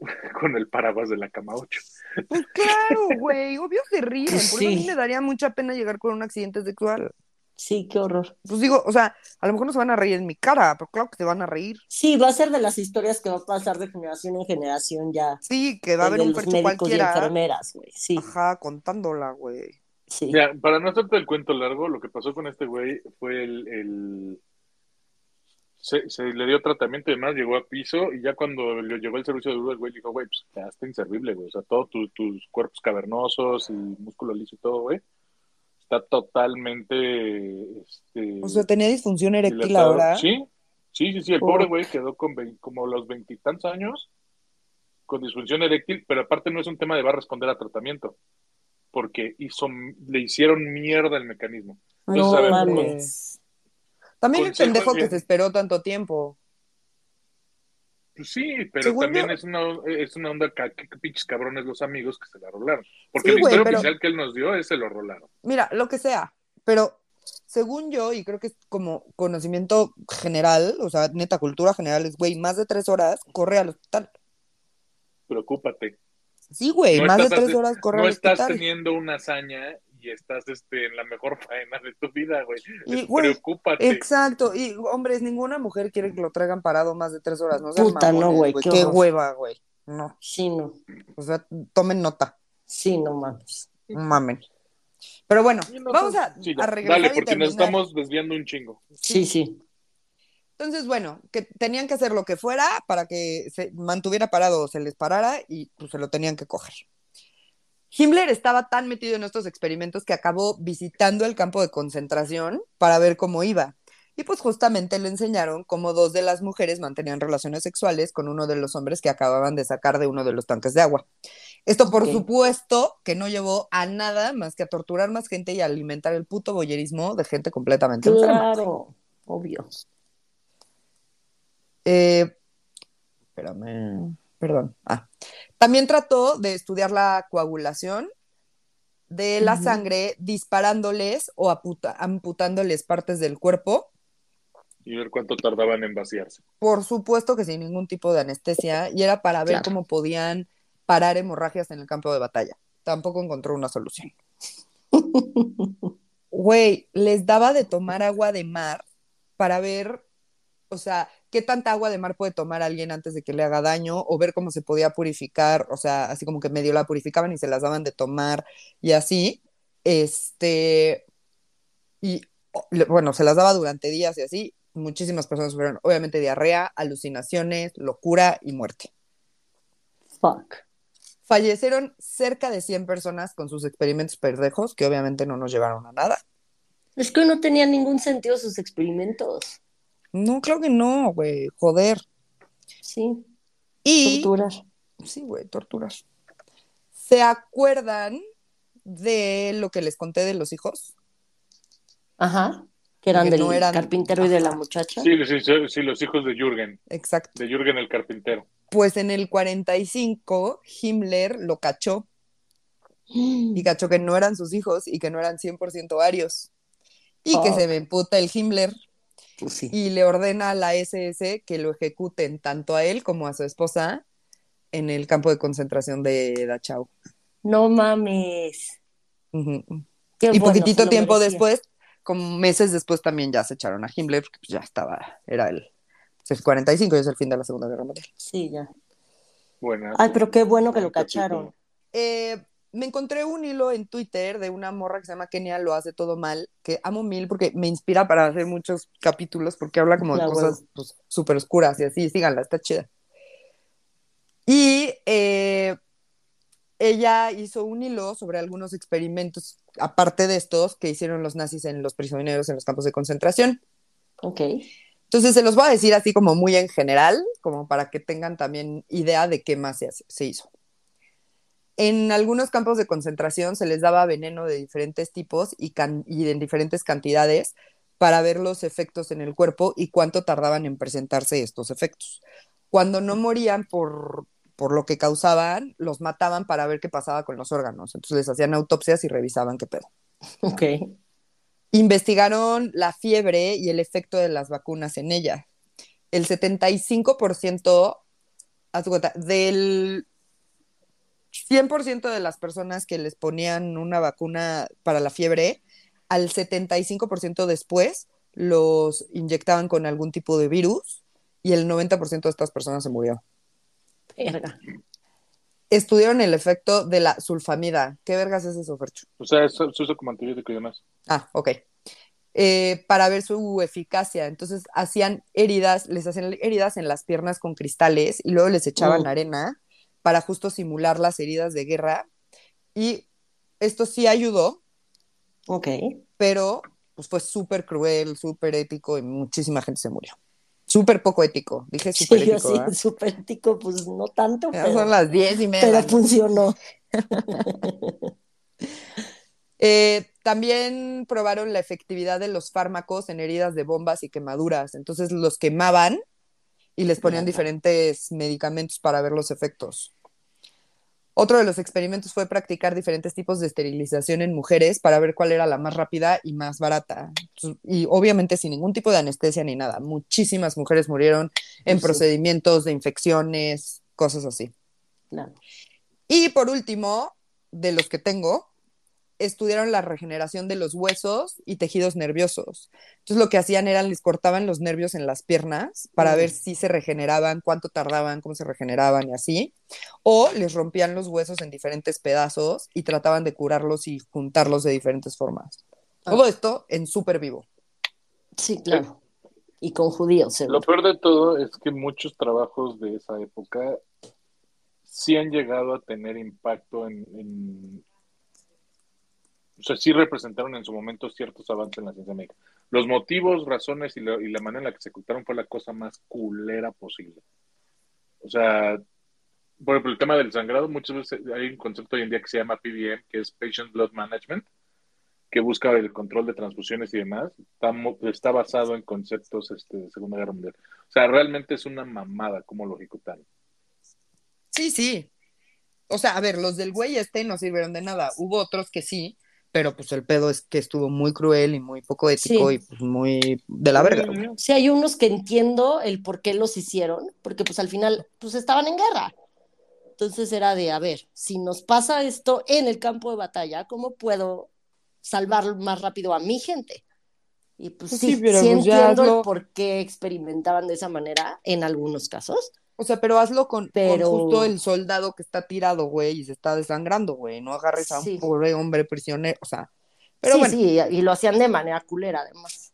con el paraguas de la cama 8.
Pues claro, güey, obvio se ríen.
Pues
Por eso a mí
sí.
me daría mucha pena llegar con un accidente sexual.
Sí, qué horror.
Pues digo, o sea, a lo mejor no se van a reír en mi cara, pero claro que se van a reír.
Sí, va a ser de las historias que va a pasar de generación en generación ya.
Sí, que va a haber
de
un percho
médicos y
cualquiera.
enfermeras, güey. Sí,
Ajá, contándola, güey.
sí.
Mira, para no hacerte el cuento largo, lo que pasó con este güey fue el... el- Se, se le dio tratamiento y demás, llegó a piso y ya cuando le llegó el servicio de urgencias, el güey dijo, güey, pues quedaste inservible, güey. O sea, todos tus tus cuerpos cavernosos y músculo liso y todo, güey, está totalmente... Este,
O sea, tenía disfunción eréctil
dilatado.
ahora.
Sí, sí, sí, sí. El
Oh.
pobre güey quedó con como los veintitantos años con disfunción eréctil, pero aparte no es un tema de va a responder a tratamiento, porque hizo, le hicieron mierda el mecanismo.
No
a ver.
También el pendejo
de-
que se esperó tanto tiempo.
Pues sí, pero
Según
también
yo-
es una, es una onda que, que pinches cabrones los amigos que se la rolaron. Porque
Sí, güey,
historia
pero-
oficial que él nos dio es se lo rolaron.
Mira, lo que sea, pero según yo, y creo que es como conocimiento general, o sea, neta cultura general, es, güey, más de tres horas, corre al hospital.
Preocúpate.
Sí, güey,
No
más de
estás
tres horas corre
No
al
estás
hospital.
teniendo una hazaña y estás este, en la mejor faena de tu vida, güey.
Y,
Es-
güey,
Preocúpate.
Exacto, y hombres, ninguna mujer quiere que lo traigan parado más de tres horas, no
Puta, no, güey,
güey,
qué
hueva, güey, no,
Sí, no.
o sea, tomen nota,
Sí, no mames.
mamen. Pero bueno,
no,
vamos a,
sí,
a regresar
Dale,
y
porque nos estamos desviando un chingo.
Sí, sí.
Entonces, bueno, que tenían que hacer lo que fuera para que se mantuviera parado o se les parara y pues se lo tenían que coger. Himmler estaba tan metido en estos experimentos que acabó visitando el campo de concentración para ver cómo iba. Y pues justamente le enseñaron cómo dos de las mujeres mantenían relaciones sexuales con uno de los hombres que acababan de sacar de uno de los tanques de agua. Esto, por supuesto, que no llevó a nada más que a torturar más gente y a alimentar el puto boyerismo de gente completamente enferma.
Claro, obvio.
Eh, espérame, perdón. Ah. También trató de estudiar la coagulación de la sangre disparándoles o amputándoles partes del cuerpo.
Y ver cuánto tardaban en vaciarse.
Por supuesto que sin ningún tipo de anestesia, y era para ver
Claro.
cómo podían parar hemorragias en el campo de batalla. Tampoco encontró una solución. Güey, les daba de tomar agua de mar para ver, o sea, qué tanta agua de mar puede tomar alguien antes de que le haga daño, o ver cómo se podía purificar, o sea, así como que medio la purificaban y se las daban de tomar y así. Este, y bueno, se las daba durante días y así. Muchísimas personas sufrieron, obviamente, diarrea, alucinaciones, locura y muerte.
Fuck.
Fallecieron cerca de 100 personas con sus experimentos perdejos, que obviamente no nos llevaron a nada.
Es que no tenían ningún sentido sus experimentos.
No, creo que no, güey, joder.
Sí,
Y,
torturar.
sí, güey, torturas. ¿Se acuerdan de lo que les conté de los hijos?
Ajá. Que eran
Que
del
no eran-
carpintero y de la muchacha.
Sí, sí, sí, sí, los hijos de Jürgen,
Exacto.
de Jürgen el carpintero.
Pues en el 45, Himmler lo cachó y cachó que no eran sus hijos y que no eran 100% arios. Y que
Oh.
se me emputa el Himmler
Pues sí.
y le ordena a la SS que lo ejecuten tanto a él como a su esposa en el campo de concentración de Dachau.
No mames. Qué
Y
bueno,
poquitito tiempo
merecía.
después, como meses después también ya se echaron a Himmler, porque pues ya estaba, era el, pues, el 45 y es el fin de la Segunda Guerra Mundial.
Sí, ya.
Buena.
Ay, pero qué bueno que lo cacharon.
Eh, me encontré un hilo en Twitter de una morra que se llama Kenia Lo Hace Todo Mal, que amo mil porque me inspira para hacer muchos capítulos, porque habla como de cosas pues, súper oscuras y así, síganla, está chida. Y eh, ella hizo un hilo sobre algunos experimentos, aparte de estos, que hicieron los nazis en los prisioneros en los campos de concentración.
Ok.
Entonces se los voy a decir así como muy en general, como para que tengan también idea de qué más se, hace- se hizo. En algunos campos de concentración se les daba veneno de diferentes tipos y, y en diferentes cantidades para ver los efectos en el cuerpo y cuánto tardaban en presentarse estos efectos. Cuando no morían por, por lo que causaban, los mataban para ver qué pasaba con los órganos. Entonces les hacían autopsias y revisaban qué pedo.
Ok.
Investigaron la fiebre y el efecto de las vacunas en ella. El 75%, haz de cuenta, del 100% de las personas que les ponían una vacuna para la fiebre, al 75% después los inyectaban con algún tipo de virus y el 90% de estas personas se murió.
Verga.
Estudiaron el efecto de la sulfamida. ¿Qué vergas es eso, Fercho?
O sea, eso se usa como antibiótico y demás.
Ah, ok. Eh, para ver su eficacia. Entonces hacían heridas, les hacían heridas en las piernas con cristales y luego les echaban
Mm.
arena para justo simular las heridas de guerra. Y esto sí ayudó,
Ok.
pero pues fue súper cruel, súper ético y muchísima gente se murió. Súper poco ético. Dije
Sí,
súper
yo
ético.
sí,
¿verdad?
súper ético, pues no tanto, pero,
son las diez y media.
pero funcionó.
Eh, también probaron la efectividad de los fármacos en heridas de bombas y quemaduras. Entonces los quemaban y les ponían diferentes medicamentos para ver los efectos. Otro de los experimentos fue practicar diferentes tipos de esterilización en mujeres para ver cuál era la más rápida y más barata. Y obviamente sin ningún tipo de anestesia ni nada. Muchísimas mujeres murieron en
Sí.
procedimientos de infecciones, cosas así.
Claro.
Y por último, de los que tengo, estudiaron la regeneración de los huesos y tejidos nerviosos. Entonces lo que hacían era les cortaban los nervios en las piernas para
Mm.
ver si se regeneraban, cuánto tardaban, cómo se regeneraban y así. O les rompían los huesos en diferentes pedazos y trataban de curarlos y juntarlos de diferentes formas.
Ah.
Todo esto en súper vivo.
Sí, claro. Y con judíos,
Lo peor de todo es que muchos trabajos de esa época sí han llegado a tener impacto en, en- o sea, sí representaron en su momento ciertos avances en la ciencia médica. Los motivos, razones y, la manera en la que se ejecutaron fue la cosa más culera posible. O sea, por ejemplo, el tema del sangrado, muchas veces hay un concepto hoy en día que se llama PBM, que es Patient Blood Management, que busca el control de transfusiones y demás. Está basado en conceptos este, de Segunda Guerra Mundial. O sea, realmente es una mamada cómo lo ejecutaron.
Sí, sí. O sea, a ver, los del güey este no sirvieron de nada. Hubo otros que sí, pero pues el pedo es que estuvo muy cruel y muy poco ético
Sí.
y pues muy de la verga.
Sí, hay unos que entiendo el por qué los hicieron, porque pues al final pues estaban en guerra. Entonces era de, a ver, si nos pasa esto en el campo de batalla, ¿cómo puedo salvar más rápido a mi gente? Y pues
Pues
sí,
sí, pero
sí
pues
entiendo
hazlo.
el por qué experimentaban de esa manera en algunos casos.
O sea, pero hazlo con, justo el soldado que está tirado, güey, y se está desangrando, güey. No agarres a un
Sí.
pobre hombre prisionero. O sea, pero
sí,
bueno.
sí, y lo hacían de manera culera además.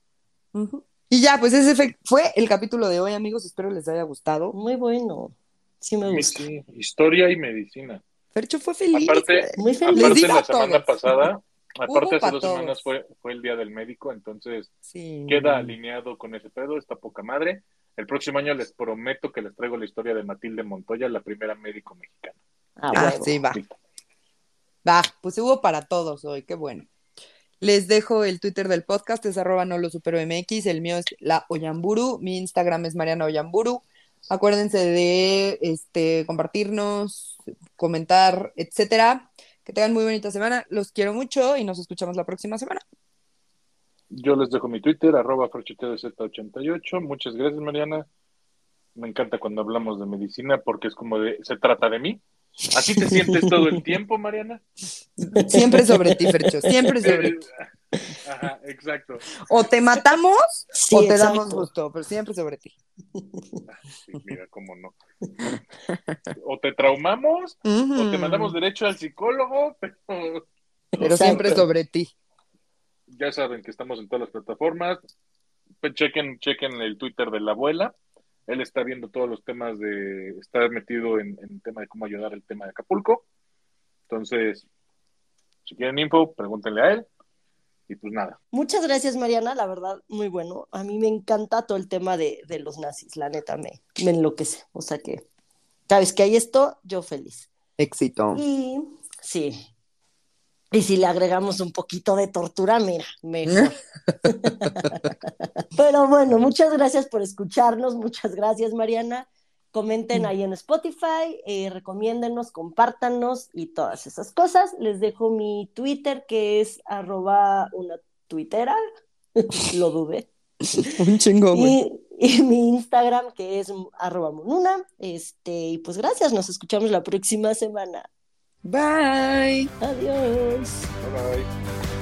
Y ya, pues ese fue, fue el capítulo de hoy, amigos. Espero les haya gustado.
Muy bueno, sí me gusta.
sí, historia y medicina.
Fercho fue feliz.
Aparte-.
Muy feliz.
Aparte, la semana
todos.
pasada, aparte
pa'
hace dos
todos.
semanas fue, fue el Día del Médico, entonces
Sí.
queda alineado con ese pedo, está poca madre. El próximo año les prometo que les traigo la historia de Matilde Montoya, la primera médico mexicana.
Ah,
Ah, sí, va. Va, pues hubo para todos hoy, qué bueno. Les dejo el Twitter del podcast, es arroba no lo supero MX, el mío es la Oyamburu, mi Instagram es Mariana Oyamburu. Acuérdense de este, compartirnos, comentar, etcétera. Que tengan muy bonita semana. Los quiero mucho y nos escuchamos la próxima semana.
Yo les dejo mi Twitter, arroba Z88. Muchas gracias, Mariana. Me encanta cuando hablamos de medicina porque es como de, se trata de mí. ¿Así te sientes todo el tiempo, Mariana?
Siempre sobre ti, Fercho, siempre sobre ti.
Ajá, exacto.
O te matamos
Sí,
o te
exacto.
damos gusto, pero siempre sobre ti.
Sí, mira, cómo no. O te traumamos o te mandamos derecho al psicólogo, pero
Pero
Exacto.
siempre sobre ti.
Ya saben que estamos en todas las plataformas. Pues chequen, chequen el Twitter de la abuela. Él está viendo todos los temas de, está metido en, en el tema de cómo ayudar el tema de Acapulco. Entonces, si quieren info, pregúntenle a él. Y pues nada,
Muchas gracias, Mariana, la verdad, muy bueno. A mí me encanta todo el tema de, de los nazis, la neta, me, me enloquece. O sea que, sabes que hay esto, yo feliz.
Éxito.
Y sí. Y si le agregamos un poquito de tortura, mira, mejor. Pero bueno, muchas gracias por escucharnos, muchas gracias, Mariana. Comenten ahí en Spotify, eh, recomiéndenos, compártanos y todas esas cosas. Les dejo mi Twitter, que es arroba una tuitera, lo dudé.
Un chingo, güey.
Y, y mi Instagram, que es arroba monuna. Este, y pues gracias, nos escuchamos la próxima semana.
Bye.
Adiós.
bye bye.